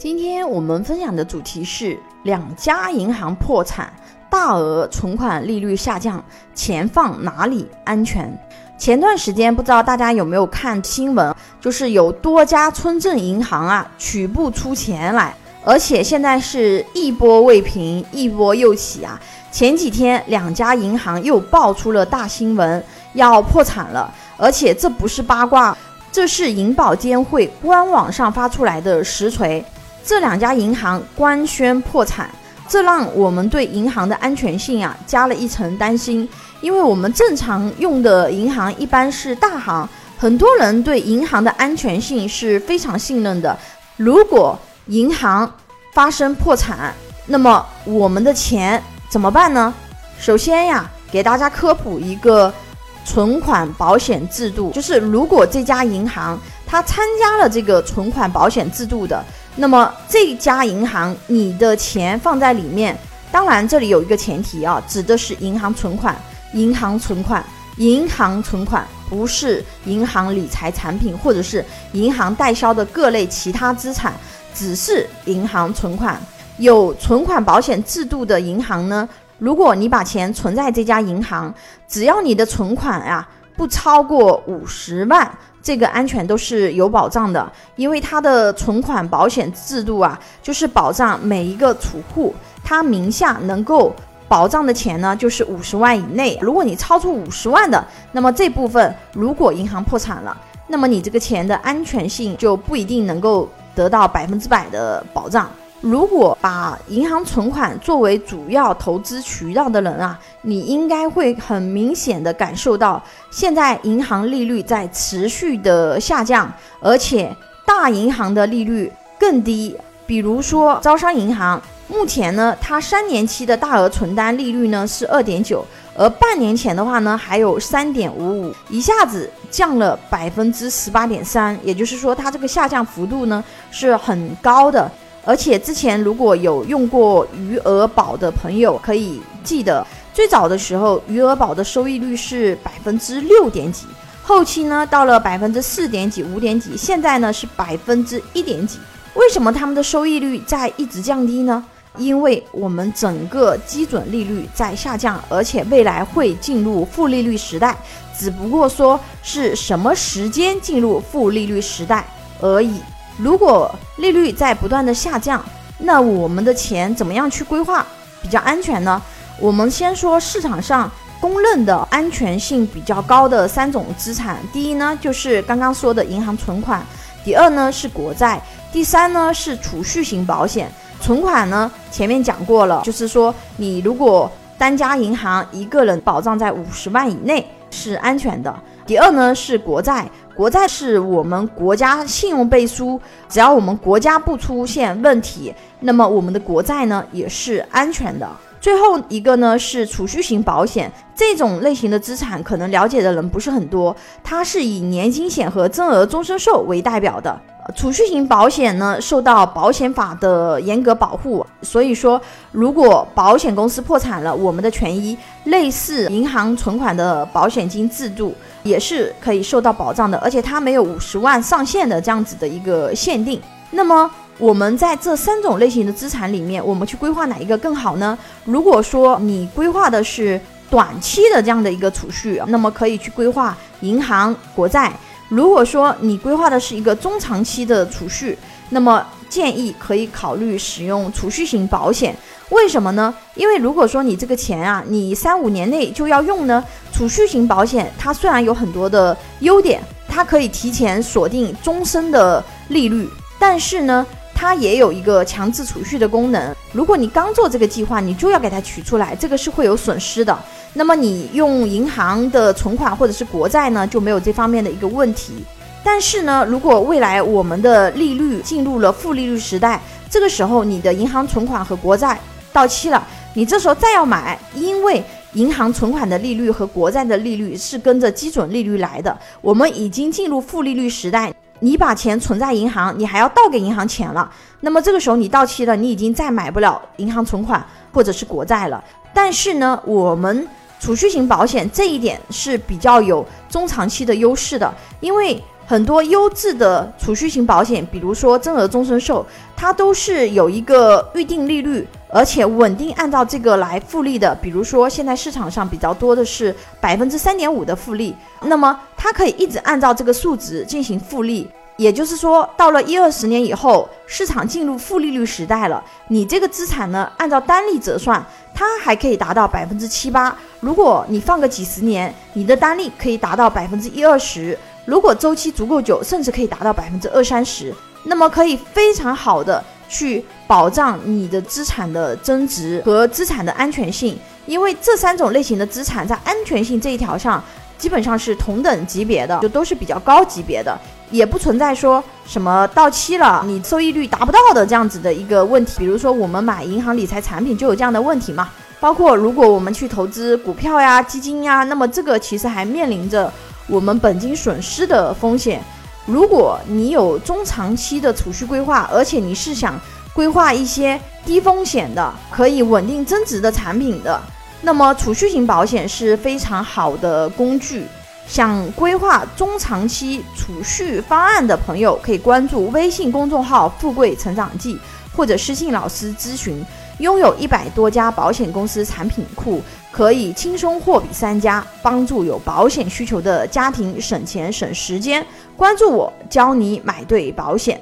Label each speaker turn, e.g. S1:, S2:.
S1: 今天我们分享的主题是两家银行破产，大额存款利率下降，钱放哪里安全？前段时间不知道大家有没有看新闻，就是有多家村镇银行啊取不出钱来，而且现在是一波未平，一波又起啊。前几天两家银行又爆出了大新闻，要破产了，而且这不是八卦，这是银保监会官网上发出来的实锤。这两家银行官宣破产，这让我们对银行的安全性啊加了一层担心。因为我们正常用的银行一般是大行，很多人对银行的安全性是非常信任的。如果银行发生破产，那么我们的钱怎么办呢？首先呀，给大家科普一个存款保险制度，就是如果这家银行它参加了这个存款保险制度的。那么这家银行，你的钱放在里面，当然这里有一个前提啊，指的是银行存款，银行存款，银行存款不是银行理财产品或者是银行代销的各类其他资产，只是银行存款。有存款保险制度的银行呢，如果你把钱存在这家银行，只要你的存款啊不超过五十万。这个安全都是有保障的，因为它的存款保险制度啊，就是保障每一个储户他名下能够保障的钱呢，就是五十万以内。如果你超出五十万的，那么这部分如果银行破产了，那么你这个钱的安全性就不一定能够得到百分之百的保障。如果把银行存款作为主要投资渠道的人啊，你应该会很明显的感受到，现在银行利率在持续的下降，而且大银行的利率更低。比如说招商银行，目前呢，它三年期的大额存单利率呢是二点九，而半年前的话呢还有三点五五，一下子降了百分之十八点三，也就是说它这个下降幅度呢是很高的。而且之前如果有用过余额宝的朋友，可以记得最早的时候，余额宝的收益率是百分之六点几，后期呢到了百分之四点几、五点几，现在呢是百分之一点几。为什么他们的收益率在一直降低呢？因为我们整个基准利率在下降，而且未来会进入负利率时代，只不过说是什么时间进入负利率时代而已。如果利率在不断的下降，那我们的钱怎么样去规划比较安全呢？我们先说市场上公认的安全性比较高的三种资产，第一呢就是刚刚说的银行存款，第二呢是国债，第三呢是储蓄型保险。存款呢前面讲过了，就是说你如果单家银行一个人保障在五十万以内是安全的。第二呢是国债。国债是我们国家信用背书，只要我们国家不出现问题，那么我们的国债呢也是安全的。最后一个呢是储蓄型保险，这种类型的资产可能了解的人不是很多，它是以年金险和增额终身寿为代表的。储蓄型保险呢，受到保险法的严格保护，所以说，如果保险公司破产了，我们的权益类似银行存款的保险金制度也是可以受到保障的，而且它没有五十万上限的这样子的一个限定。那么，我们在这三种类型的资产里面，我们去规划哪一个更好呢？如果说你规划的是短期的这样的一个储蓄，那么可以去规划银行、国债。如果说你规划的是一个中长期的储蓄，那么建议可以考虑使用储蓄型保险。为什么呢？因为如果说你这个钱啊，你三五年内就要用呢，储蓄型保险它虽然有很多的优点，它可以提前锁定终身的利率，但是呢。它也有一个强制储蓄的功能。如果你刚做这个计划，你就要给它取出来，这个是会有损失的。那么你用银行的存款或者是国债呢，就没有这方面的一个问题。但是呢，如果未来我们的利率进入了负利率时代，这个时候你的银行存款和国债到期了，你这时候再要买，因为银行存款的利率和国债的利率是跟着基准利率来的，我们已经进入负利率时代。你把钱存在银行，你还要倒给银行钱了，那么这个时候你到期了，你已经再买不了银行存款或者是国债了。但是呢，我们储蓄型保险这一点是比较有中长期的优势的，因为很多优质的储蓄型保险，比如说增额终身寿，它都是有一个预定利率，而且稳定按照这个来复利的。比如说现在市场上比较多的是百分之三点五的复利，那么它可以一直按照这个数值进行复利。也就是说，到了一二十年以后，市场进入负利率时代了，你这个资产呢，按照单利折算，它还可以达到百分之七八。如果你放个几十年，你的单利可以达到百分之一二十。如果周期足够久，甚至可以达到百分之二三十，那么可以非常好的去保障你的资产的增值和资产的安全性。因为这三种类型的资产在安全性这一条上，基本上是同等级别的，就都是比较高级别的，也不存在说什么到期了你收益率达不到的这样子的一个问题。比如说我们买银行理财产品就有这样的问题嘛。包括如果我们去投资股票呀、基金呀，那么这个其实还面临着。我们本金损失的风险，如果你有中长期的储蓄规划，而且你是想规划一些低风险的、可以稳定增值的产品的，那么储蓄型保险是非常好的工具。想规划中长期储蓄方案的朋友，可以关注微信公众号“富贵成长记”或者私信老师咨询。拥有一百多家保险公司产品库，可以轻松货比三家，帮助有保险需求的家庭省钱省时间。关注我，教你买对保险。